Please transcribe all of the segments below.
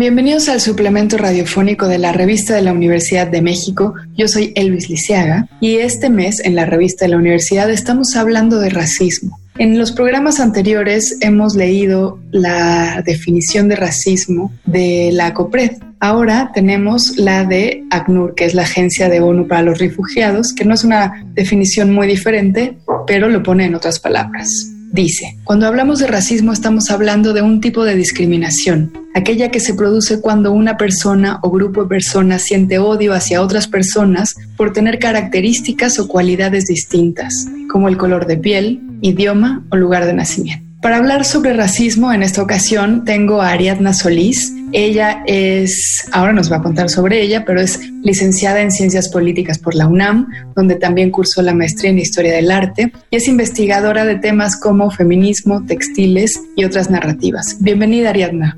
Bienvenidos al suplemento radiofónico de la revista de la Universidad de México. Yo soy Elvis Liceaga y este mes en la revista de la universidad estamos hablando de racismo. En los programas anteriores hemos leído la definición de racismo de la COPRED. Ahora tenemos la de ACNUR, que es la Agencia de ONU para los Refugiados, que no es una definición muy diferente, pero lo pone en otras palabras. Dice, cuando hablamos de racismo estamos hablando de un tipo de discriminación, aquella que se produce cuando una persona o grupo de personas siente odio hacia otras personas por tener características o cualidades distintas, como el color de piel, idioma o lugar de nacimiento. Para hablar sobre racismo en esta ocasión tengo a Ariadna Solís. Ella es, ahora nos va a contar sobre ella, pero es licenciada en Ciencias Políticas por la UNAM, donde también cursó la maestría en Historia del Arte y es investigadora de temas como feminismo, textiles y otras narrativas. Bienvenida Ariadna.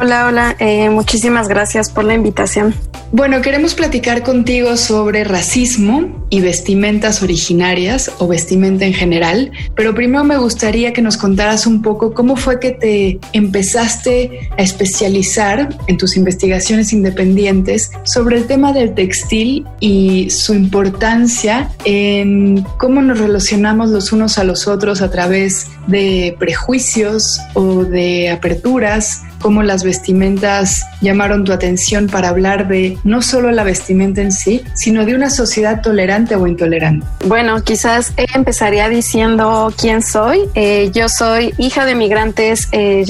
Hola, hola, eh, muchísimas gracias por la invitación. Bueno, queremos platicar contigo sobre racismo y vestimentas originarias o vestimenta en general, pero primero me gustaría que nos contaras un poco cómo fue que te empezaste a especializar en tus investigaciones independientes sobre el tema del textil y su importancia en cómo nos relacionamos los unos a los otros a través de prejuicios o de aperturas cómo las vestimentas llamaron tu atención para hablar de no solo la vestimenta en sí, sino de una sociedad tolerante o intolerante. Bueno, quizás empezaría diciendo quién soy. Eh, yo soy hija de migrantes eh,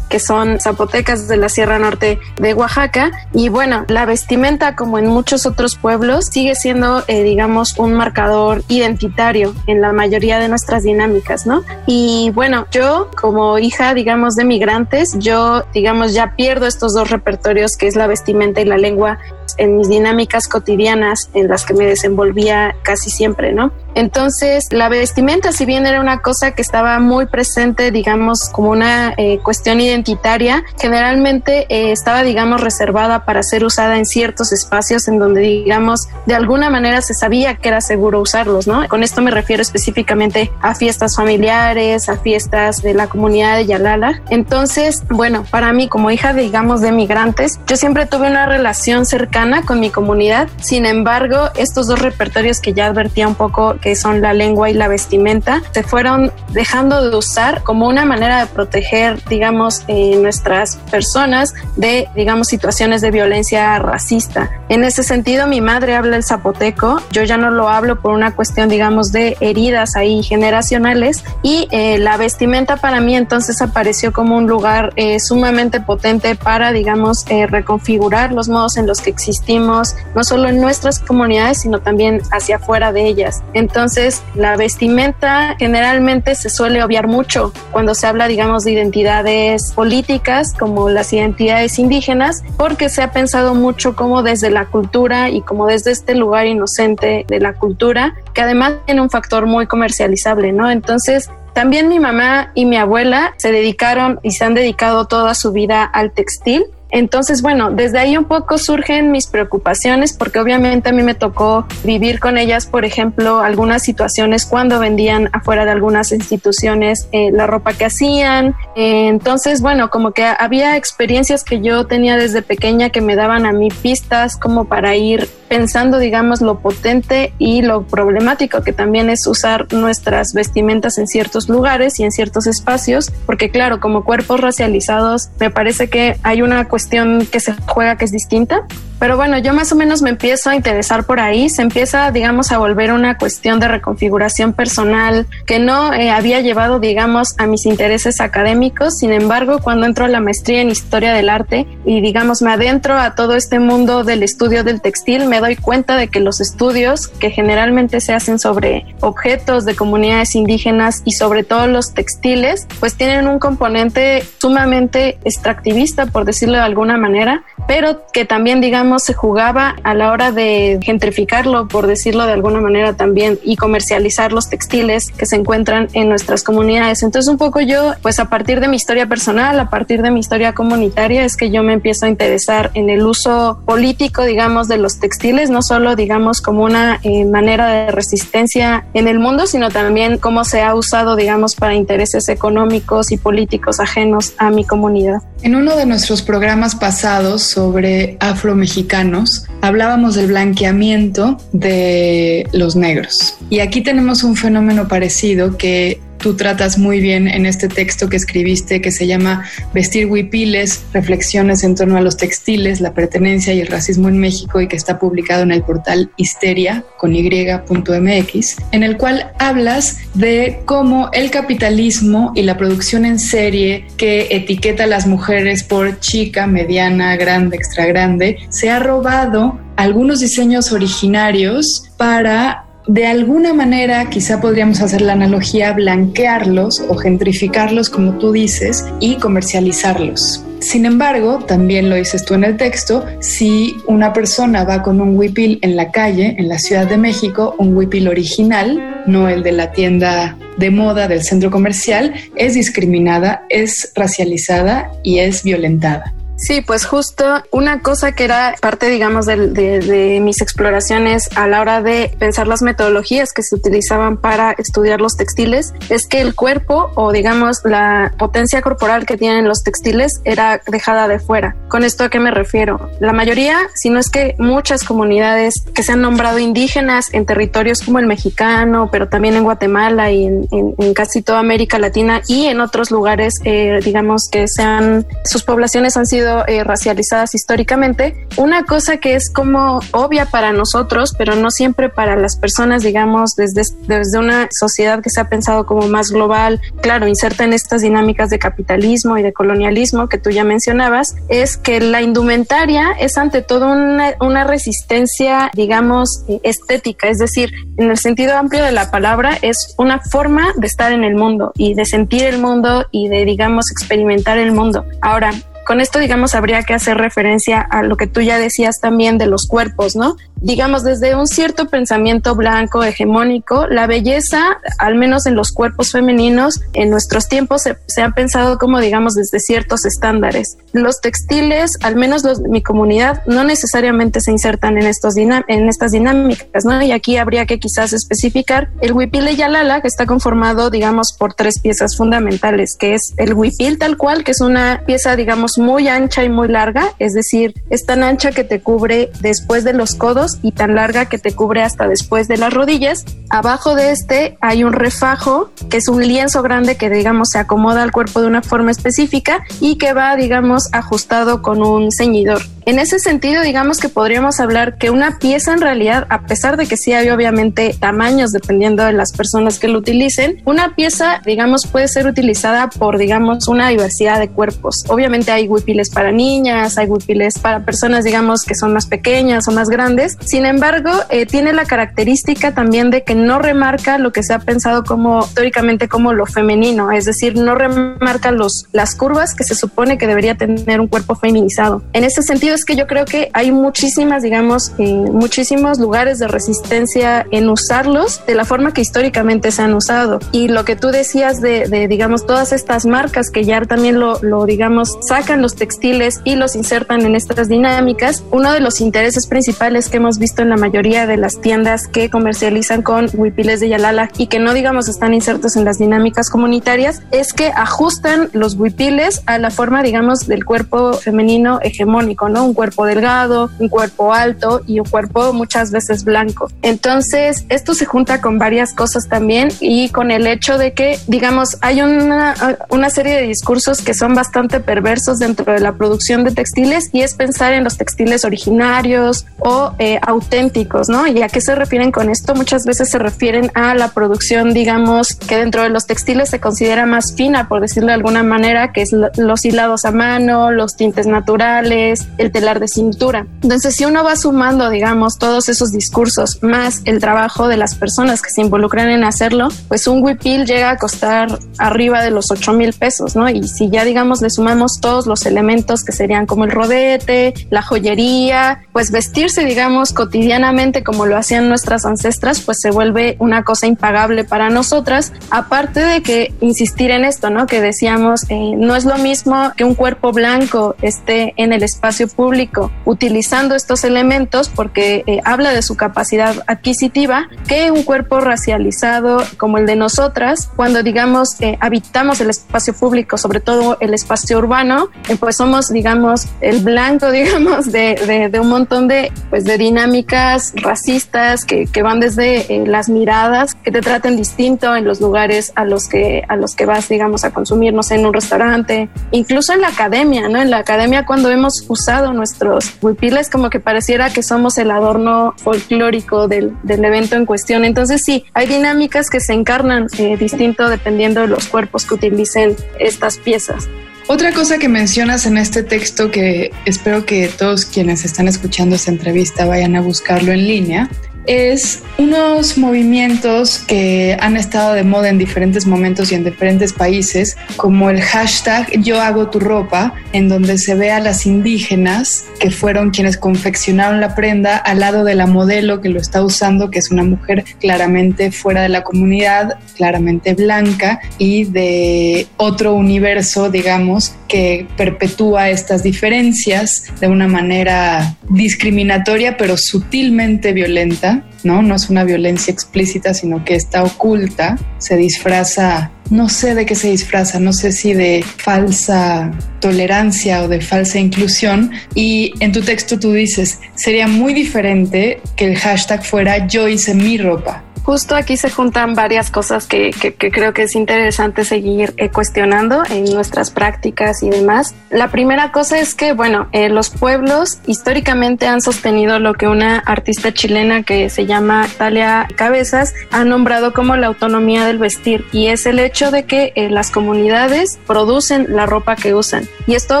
que son zapotecas de la Sierra Norte de Oaxaca. Y bueno, la vestimenta, como en muchos otros pueblos, sigue siendo, eh, digamos, un marcador identitario en la mayoría de nuestras dinámicas, ¿no? Y bueno, yo como hija, digamos, de migrantes, yo digamos, ya pierdo estos dos repertorios que es la vestimenta y la lengua en mis dinámicas cotidianas en las que me desenvolvía casi siempre, ¿no? Entonces, la vestimenta, si bien era una cosa que estaba muy presente, digamos, como una eh, cuestión identitaria, generalmente eh, estaba, digamos, reservada para ser usada en ciertos espacios en donde, digamos, de alguna manera se sabía que era seguro usarlos, ¿no? Con esto me refiero específicamente a fiestas familiares, a fiestas de la comunidad de Yalala. Entonces, bueno, para mí, como hija, digamos, de migrantes, yo siempre tuve una relación cercana con mi comunidad. Sin embargo, estos dos repertorios que ya advertía un poco que son la lengua y la vestimenta, se fueron dejando de usar como una manera de proteger, digamos, eh, nuestras personas de, digamos, situaciones de violencia racista. En ese sentido, mi madre habla el zapoteco, yo ya no lo hablo por una cuestión, digamos, de heridas ahí generacionales y eh, la vestimenta para mí entonces apareció como un lugar eh, sumamente potente para, digamos, reconfigurar los modos en los que existimos, no solo en nuestras comunidades, sino también hacia afuera de ellas. Entonces, la vestimenta generalmente se suele obviar mucho cuando se habla, digamos, de identidades políticas como las identidades indígenas, porque se ha pensado mucho como desde la cultura y como desde este lugar inocente de la cultura, que además tiene un factor muy comercializable, ¿no? Entonces, también mi mamá y mi abuela se dedicaron y se han dedicado toda su vida al textil entonces, bueno, desde ahí un poco surgen mis preocupaciones porque obviamente a mí me tocó vivir con ellas, por ejemplo, algunas situaciones cuando vendían afuera de algunas instituciones eh, la ropa que hacían. entonces, bueno, como que había experiencias que yo tenía desde pequeña que me daban a mí pistas como para ir pensando, digamos, lo potente y lo problemático que también es usar nuestras vestimentas en ciertos lugares y en ciertos espacios, porque claro, como cuerpos racializados, me parece que hay una cuestión que se juega que es distinta. Pero bueno, yo más o menos me empiezo a interesar por ahí, se empieza, digamos, a volver una cuestión de reconfiguración personal que no eh, había llevado, digamos, a mis intereses académicos. Sin embargo, cuando entro a la maestría en historia del arte y, digamos, me adentro a todo este mundo del estudio del textil, me doy cuenta de que los estudios que generalmente se hacen sobre objetos de comunidades indígenas y sobre todo los textiles, pues tienen un componente sumamente extractivista, por decirlo de alguna manera, pero que también, digamos, se jugaba a la hora de gentrificarlo, por decirlo de alguna manera también, y comercializar los textiles que se encuentran en nuestras comunidades. Entonces, un poco yo, pues a partir de mi historia personal, a partir de mi historia comunitaria, es que yo me empiezo a interesar en el uso político, digamos, de los textiles, no solo, digamos, como una eh, manera de resistencia en el mundo, sino también cómo se ha usado, digamos, para intereses económicos y políticos ajenos a mi comunidad. En uno de nuestros programas pasados sobre afromexicanos, hablábamos del blanqueamiento de los negros. Y aquí tenemos un fenómeno parecido que tú tratas muy bien en este texto que escribiste que se llama Vestir huipiles, reflexiones en torno a los textiles, la pertenencia y el racismo en México y que está publicado en el portal histeria con en el cual hablas de cómo el capitalismo y la producción en serie que etiqueta a las mujeres por chica, mediana, grande, extra grande, se ha robado algunos diseños originarios para de alguna manera quizá podríamos hacer la analogía blanquearlos o gentrificarlos como tú dices y comercializarlos. Sin embargo, también lo dices tú en el texto, si una persona va con un huipil en la calle, en la Ciudad de México, un huipil original, no el de la tienda de moda del centro comercial, es discriminada, es racializada y es violentada. Sí, pues justo una cosa que era parte, digamos, de, mis exploraciones a la hora de pensar las metodologías que se utilizaban para estudiar los textiles es que el cuerpo o, digamos, la potencia corporal que tienen los textiles era dejada de fuera. ¿Con esto a qué me refiero? La mayoría, si no es que muchas comunidades que se han nombrado indígenas en territorios como el mexicano, pero también en Guatemala y en, casi toda América Latina y en otros lugares, eh, digamos, que sean, sus poblaciones han sido eh, racializadas históricamente, una cosa que es como obvia para nosotros, pero no siempre para las personas, digamos, desde, desde una sociedad que se ha pensado como más global, claro, inserta en estas dinámicas de capitalismo y de colonialismo que tú ya mencionabas, es que la indumentaria es ante todo una, una resistencia, digamos, estética, es decir, en el sentido amplio de la palabra, es una forma de estar en el mundo y de sentir el mundo y de, digamos, experimentar el mundo. Ahora, con esto, digamos, habría que hacer referencia a lo que tú ya decías también de los cuerpos, ¿no? digamos, desde un cierto pensamiento blanco hegemónico, la belleza, al menos en los cuerpos femeninos, en nuestros tiempos se, ha pensado como, digamos, desde ciertos estándares. Los textiles, al menos los mi comunidad, no necesariamente se insertan en, estos en estas dinámicas, ¿no? Y aquí habría que quizás especificar el huipil de Yalala, que está conformado, digamos, por tres piezas fundamentales, que es el huipil tal cual, que es una pieza, digamos, muy ancha y muy larga, es decir, es tan ancha que te cubre después de los codos y tan larga que te cubre hasta después de las rodillas. Abajo de este hay un refajo, que es un lienzo grande que digamos se acomoda al cuerpo de una forma específica y que va digamos ajustado con un ceñidor. En ese sentido, digamos que podríamos hablar que una pieza en realidad, a pesar de que sí hay obviamente tamaños dependiendo de las personas que lo utilicen, una pieza, digamos, puede ser utilizada por, digamos, una diversidad de cuerpos. Obviamente hay huipiles para niñas, hay huipiles para personas, digamos, que son más pequeñas o más grandes. Sin embargo, eh, tiene la característica también de que no remarca lo que se ha pensado como históricamente como lo femenino, es decir, no remarca los, las curvas que se supone que debería tener un cuerpo feminizado. En ese sentido, es que yo creo que hay muchísimas, digamos, eh, muchísimos lugares de resistencia en usarlos de la forma que históricamente se han usado. Y lo que tú decías de, de digamos, todas estas marcas que ya también lo, lo, digamos, sacan los textiles y los insertan en estas dinámicas, uno de los intereses principales que hemos visto en la mayoría de las tiendas que comercializan con huipiles de Yalala y que no, digamos, están insertos en las dinámicas comunitarias, es que ajustan los huipiles a la forma, digamos, del cuerpo femenino hegemónico, ¿no? Un cuerpo delgado, un cuerpo alto y un cuerpo muchas veces blanco. Entonces, esto se junta con varias cosas también y con el hecho de que, digamos, hay una, una serie de discursos que son bastante perversos dentro de la producción de textiles y es pensar en los textiles originarios o eh, auténticos, ¿no? ¿Y a qué se refieren con esto? Muchas veces se refieren a la producción, digamos, que dentro de los textiles se considera más fina, por decirlo de alguna manera, que es los hilados a mano, los tintes naturales, el telar de cintura. Entonces, si uno va sumando, digamos, todos esos discursos más el trabajo de las personas que se involucran en hacerlo, pues un huipil llega a costar arriba de los 8 mil pesos, ¿no? Y si ya, digamos, le sumamos todos los elementos que serían como el rodete, la joyería, pues vestirse, digamos, cotidianamente como lo hacían nuestras ancestras, pues se vuelve una cosa impagable para nosotras, aparte de que insistir en esto, ¿no? Que decíamos, eh, no es lo mismo que un cuerpo blanco esté en el espacio público utilizando estos elementos porque eh, habla de su capacidad adquisitiva que un cuerpo racializado como el de nosotras, cuando digamos eh, habitamos el espacio público, sobre todo el espacio urbano, pues somos, digamos, el blanco, digamos, de, de, un montón de, pues, de dinámicas racistas que, que van desde las miradas que te traten distinto en los lugares a los que, a los que vas, digamos, a consumir, no sé, en un restaurante, incluso en la academia, ¿no? En la academia cuando hemos usado nuestros huipiles como que pareciera que somos el adorno folclórico del, del evento en cuestión. Entonces sí, hay dinámicas que se encarnan eh, distinto dependiendo de los cuerpos que utilicen estas piezas. Otra cosa que mencionas en este texto que espero que todos quienes están escuchando esta entrevista vayan a buscarlo en línea es unos movimientos que han estado de moda en diferentes momentos y en diferentes países, como el hashtag Yo hago tu ropa, en donde se ve a las indígenas que fueron quienes confeccionaron la prenda al lado de la modelo que lo está usando, que es una mujer claramente fuera de la comunidad, claramente blanca y de otro universo, digamos, que perpetúa estas diferencias de una manera discriminatoria pero sutilmente violenta, ¿no? No es una violencia explícita, sino que está oculta, se disfraza, no sé de qué se disfraza, no sé si de falsa tolerancia o de falsa inclusión. Y en tu texto tú dices, sería muy diferente que el hashtag fuera yo hice mi ropa, justo aquí se juntan varias cosas que, creo que es interesante seguir eh, cuestionando en nuestras prácticas y demás. La primera cosa es que, bueno, eh, los pueblos históricamente han sostenido lo que una artista chilena que se llama Talia Cabezas ha nombrado como la autonomía del vestir y es el hecho de que eh, las comunidades producen la ropa que usan. Y esto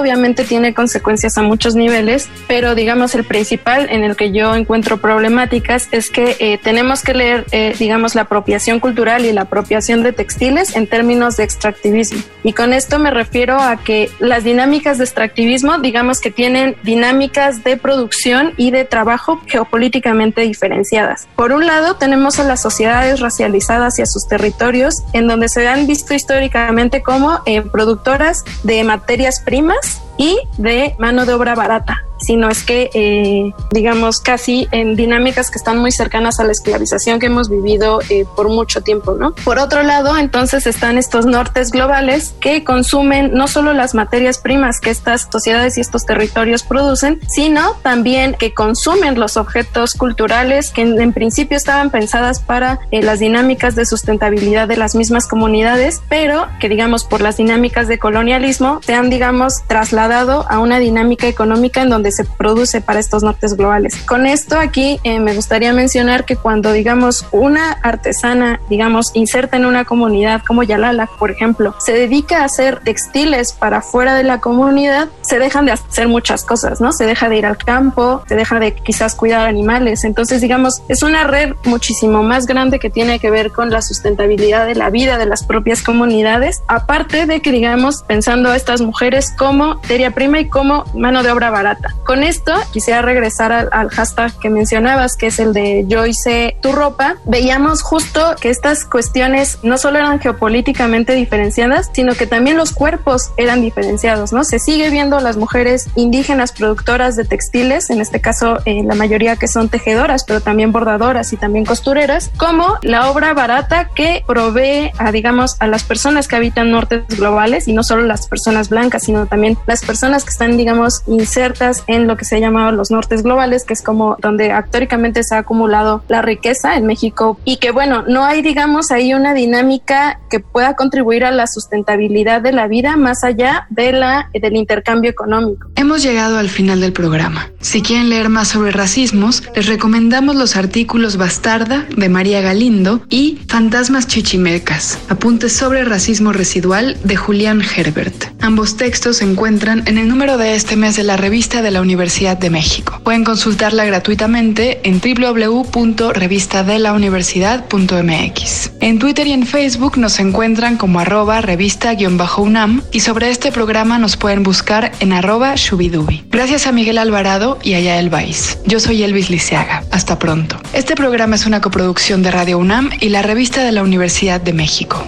obviamente tiene consecuencias a muchos niveles, pero digamos el principal en el que yo encuentro problemáticas es que tenemos que leer digamos, la apropiación cultural y la apropiación de textiles en términos de extractivismo. Y con esto me refiero a que las dinámicas de extractivismo, digamos que tienen dinámicas de producción y de trabajo geopolíticamente diferenciadas. Por un lado, tenemos a las sociedades racializadas y a sus territorios, en donde se han visto históricamente como eh, productoras de materias primas y de mano de obra barata sino es que, eh, digamos, casi en dinámicas que están muy cercanas a la esclavización que hemos vivido eh, por mucho tiempo, ¿no? Por otro lado, entonces están estos nortes globales que consumen no solo las materias primas que estas sociedades y estos territorios producen, sino también que consumen los objetos culturales que en, principio estaban pensadas para eh, las dinámicas de sustentabilidad de las mismas comunidades, pero que, digamos, por las dinámicas de colonialismo se han, digamos, trasladado a una dinámica económica en donde se produce para estos nortes globales. Con esto aquí eh, me gustaría mencionar que cuando digamos una artesana, digamos, inserta en una comunidad como Yalala, por ejemplo, se dedica a hacer textiles para fuera de la comunidad, se dejan de hacer muchas cosas, ¿no? Se deja de ir al campo, se deja de quizás cuidar animales. Entonces, digamos, es una red muchísimo más grande que tiene que ver con la sustentabilidad de la vida de las propias comunidades, aparte de que, digamos, pensando a estas mujeres como materia prima y como mano de obra barata. Con esto quisiera regresar al, hashtag que mencionabas, que es el de yo hice tu ropa. Veíamos justo que estas cuestiones no solo eran geopolíticamente diferenciadas, sino que también los cuerpos eran diferenciados, ¿no? Se sigue viendo las mujeres indígenas productoras de textiles, en este caso eh, la mayoría que son tejedoras, pero también bordadoras y también costureras, como la obra barata que provee a, digamos, a las personas que habitan nortes globales y no solo las personas blancas, sino también las personas que están, digamos, insertas en lo que se ha llamado los nortes globales, que es como donde históricamente se ha acumulado la riqueza en México y que bueno, no hay digamos ahí una dinámica que pueda contribuir a la sustentabilidad de la vida más allá de la del intercambio económico. Hemos llegado al final del programa. Si quieren leer más sobre racismos, les recomendamos los artículos Bastarda de María Galindo y Fantasmas Chichimecas, apuntes sobre racismo residual de Julián Herbert. Ambos textos se encuentran en el número de este mes de la revista de la Universidad de México. Pueden consultarla gratuitamente en www.revistadelauniversidad.mx. En Twitter y en Facebook nos encuentran como arroba revista-unam y sobre este programa nos pueden buscar en arroba shubidubi. Gracias a Miguel Alvarado y a Yael Baiz. Yo soy Elvis Liceaga. Hasta pronto. Este programa es una coproducción de Radio UNAM y la revista de la Universidad de México.